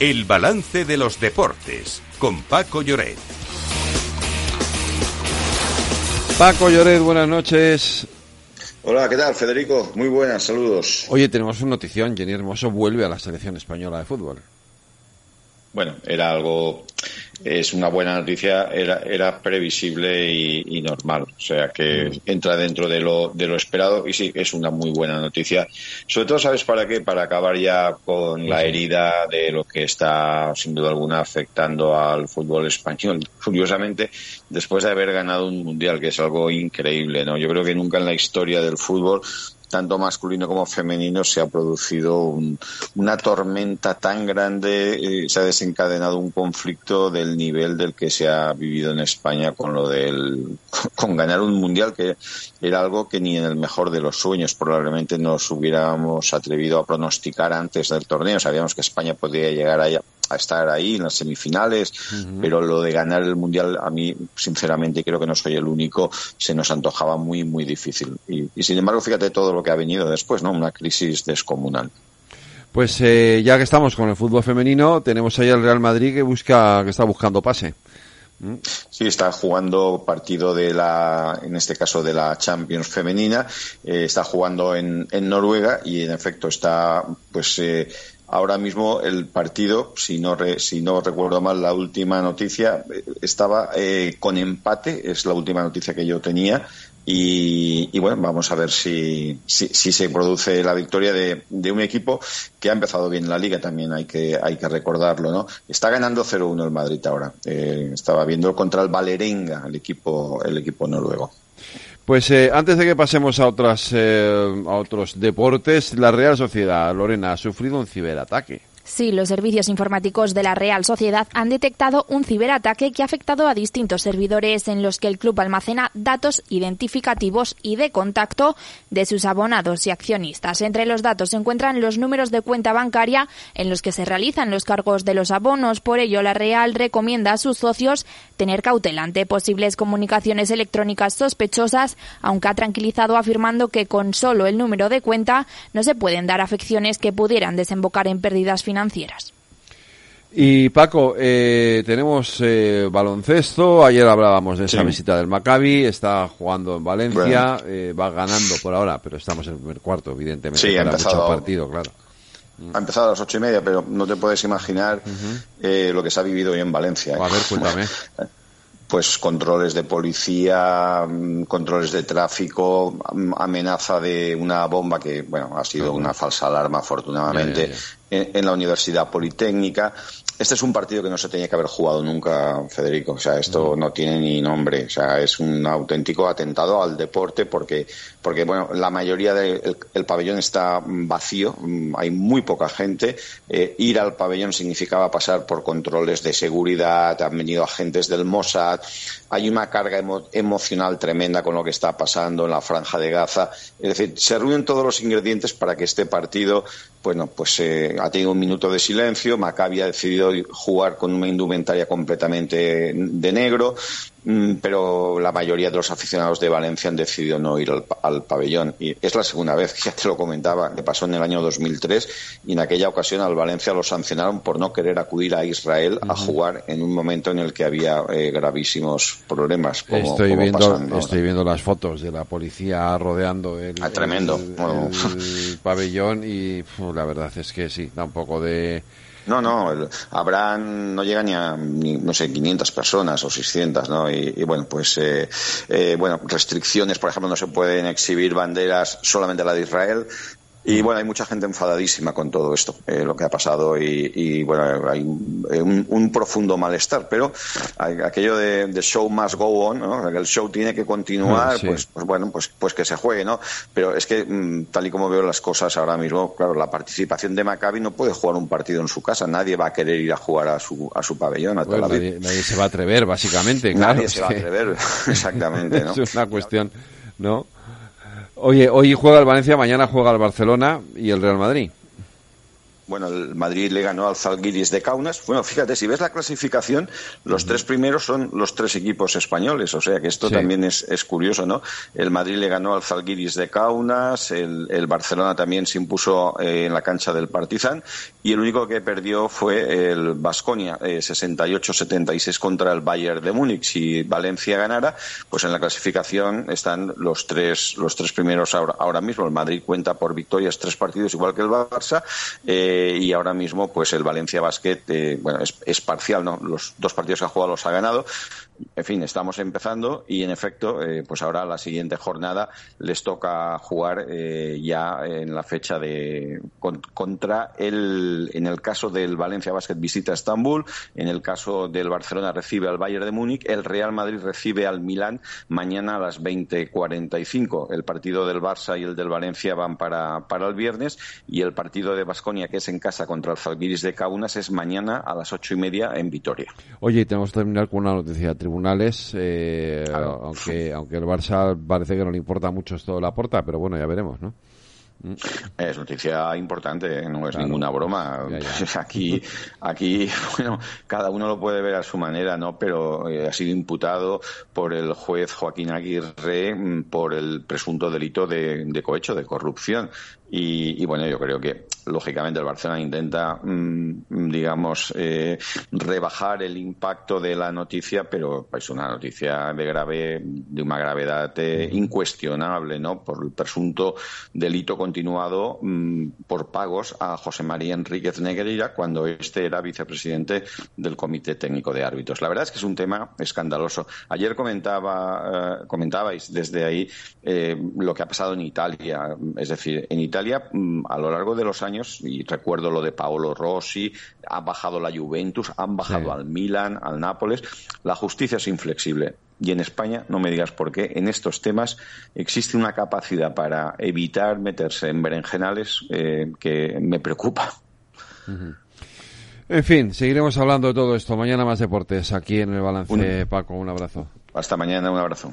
El balance de los deportes con Paco Lloret. Paco Lloret, buenas noches. Hola, ¿qué tal, Federico? Muy buenas, saludos. Oye, tenemos una notición. Jenny Hermoso vuelve a la selección española de fútbol. Bueno, era algo es una buena noticia, era, era previsible y, normal. O sea que mm. entra dentro de lo, de lo esperado y sí, es una muy buena noticia. Sobre todo, ¿sabes para qué? Para acabar ya con la herida de lo que está, sin duda alguna, afectando al fútbol español. Curiosamente, después de haber ganado un mundial, que es algo increíble, ¿no? Yo creo que nunca en la historia del fútbol tanto masculino como femenino, se ha producido una tormenta tan grande, eh, se ha desencadenado un conflicto del nivel del que se ha vivido en España con lo del, con ganar un mundial que era algo que ni en el mejor de los sueños probablemente nos hubiéramos atrevido a pronosticar antes del torneo. Sabíamos que España podía llegar allá a estar ahí en las semifinales, pero lo de ganar el mundial a mí, sinceramente, creo que no soy el único, se nos antojaba muy, muy difícil. Y, sin embargo, fíjate todo lo que ha venido después, ¿no? Una crisis descomunal. Pues eh, ya que estamos con el fútbol femenino, tenemos ahí al Real Madrid que busca, que está buscando pase. ¿Mm? Sí, está jugando partido de la, en este caso de la Champions femenina, eh, está jugando en, en Noruega y en efecto está, pues, eh, Ahora mismo el partido, si no, si no recuerdo mal, la última noticia eh, estaba eh, con empate, es la última noticia que yo tenía. Y, bueno, vamos a ver si, si, se produce la victoria de, un equipo que ha empezado bien la liga, también hay que, hay que recordarlo, ¿no? Está ganando 0-1 el Madrid ahora. Eh, estaba viendo contra el Valerenga, el equipo, el equipo noruego. Pues eh, antes de que pasemos a, otras, eh, a otros deportes, la Real Sociedad, Lorena, ha sufrido un ciberataque. Sí, los servicios informáticos de la Real Sociedad han detectado un ciberataque que ha afectado a distintos servidores en los que el club almacena datos identificativos y de contacto de sus abonados y accionistas. Entre los datos se encuentran los números de cuenta bancaria en los que se realizan los cargos de los abonos. Por ello, la Real recomienda a sus socios tener cautela ante posibles comunicaciones electrónicas sospechosas, aunque ha tranquilizado afirmando que con solo el número de cuenta no se pueden dar afecciones que pudieran desembocar en pérdidas financieras financieras. Y Paco, eh, tenemos eh, baloncesto. Ayer hablábamos de esa visita del Maccabi. Está jugando en Valencia. Eh, va ganando por ahora, pero estamos en el primer cuarto, evidentemente. Sí, ha empezado, partido, claro. Ha empezado a las ocho y media, pero no te puedes imaginar lo que se ha vivido hoy en Valencia. A ver, cuéntame. pues controles de policía, mm, controles de tráfico, mm, amenaza de una bomba que, bueno, ha sido una falsa alarma, afortunadamente, En, la Universidad Politécnica. Este es un partido que no se tenía que haber jugado nunca, Federico. O sea, esto no tiene ni nombre. O sea, es un auténtico atentado al deporte porque, porque bueno, la mayoría del el pabellón está vacío, mm, hay muy poca gente. Eh, ir al pabellón significaba pasar por controles de seguridad, han venido agentes del Mossad, hay una carga emocional tremenda con lo que está pasando en la franja de Gaza. Es decir, se reúnen todos los ingredientes para que este partido, bueno, pues eh, ha tenido un minuto de silencio. Maccabi ha decidido jugar con una indumentaria completamente de negro. Mm, pero la mayoría de los aficionados de Valencia han decidido no ir al, pabellón. Y es la segunda vez, ya te lo comentaba, que pasó en el año 2003 y en aquella ocasión al Valencia lo sancionaron por no querer acudir a Israel a jugar en un momento en el que había eh, gravísimos problemas. estoy, viendo, estoy viendo las fotos de la policía rodeando el, ah, tremendo. pabellón y la verdad es que sí, da un poco de no, no, habrán, no llega ni a, no sé, 500 personas o 600, ¿no? Y, bueno, pues, eh, eh, bueno, restricciones, por ejemplo, no se pueden exhibir banderas solamente la de Israel, y bueno, hay mucha gente enfadadísima con todo esto, eh, lo que ha pasado, y, bueno, hay un, profundo malestar, pero aquello de, show must go on, ¿no? el show tiene que continuar, pues, pues, bueno, pues, pues que se juegue, ¿no? Pero es que, mm, tal y como veo las cosas ahora mismo, claro, la participación de Maccabi no puede jugar un partido en su casa, nadie va a querer ir a jugar a su, a su pabellón. A nadie, se va a atrever, básicamente, Nadie se va a atrever, exactamente, ¿no? es una cuestión, ¿no? Oye, hoy juega el Valencia, mañana juega el Barcelona y el Real Madrid. Bueno, el Madrid le ganó al Zalgiris de Kaunas. Bueno, fíjate, si ves la clasificación, los tres primeros son los tres equipos españoles, o sea que esto también es, es, curioso, ¿no? El Madrid le ganó al Zalgiris de Kaunas, el, el Barcelona también se impuso eh, en la cancha del Partizan y el único que perdió fue el Basconia, eh, 68-76 contra el Bayern de Múnich. Si Valencia ganara, pues en la clasificación están los tres, los tres primeros ahora, ahora mismo. El Madrid cuenta por victorias tres partidos igual que el Barça. Eh, eh, y ahora mismo, pues el Valencia Basket, eh, bueno, es, parcial, ¿no? Los dos partidos que ha jugado los ha ganado. En fin, estamos empezando y en efecto, eh, pues ahora la siguiente jornada les toca jugar ya en la fecha de contra el, en el caso del Valencia Basket visita Estambul, en el caso del Barcelona recibe al Bayern de Múnich, el Real Madrid recibe al Milán mañana a las 20:45. El partido del Barça y el del Valencia van para, para el viernes y el partido de Basconia que es en casa contra el Zalgiris de Kaunas, es mañana a las ocho y media en Vitoria. Oye, tenemos que terminar con una noticia tribunales, eh, aunque, aunque el Barça parece que no le importa mucho esto de la porta, pero bueno, ya veremos, ¿no? Es noticia importante, no es ninguna broma. Aquí, aquí, bueno, cada uno lo puede ver a su manera, ¿no? Pero eh, ha sido imputado por el juez Joaquín Aguirre mm, por el presunto delito de, de cohecho, de corrupción. Y, bueno, yo creo que lógicamente el Barcelona intenta, mm, digamos, eh, rebajar el impacto de la noticia, pero es una noticia de grave, de una gravedad eh, incuestionable, ¿no? Por el presunto delito continuado mm, por pagos a José María Enríquez Negreira cuando este era vicepresidente del Comité Técnico de Árbitros. La verdad es que es un tema escandaloso. Ayer comentaba, eh, comentabais desde ahí lo que ha pasado en Italia, es decir, en Italia Mm, a lo largo de los años, y recuerdo lo de Paolo Rossi, ha bajado la Juventus, han bajado al Milan, al Nápoles, la justicia es inflexible. Y en España, no me digas por qué, en estos temas existe una capacidad para evitar meterse en berenjenales eh, que me preocupa. En fin, seguiremos hablando de todo esto. Mañana más deportes aquí en el balance. Paco, un abrazo. Hasta mañana, un abrazo.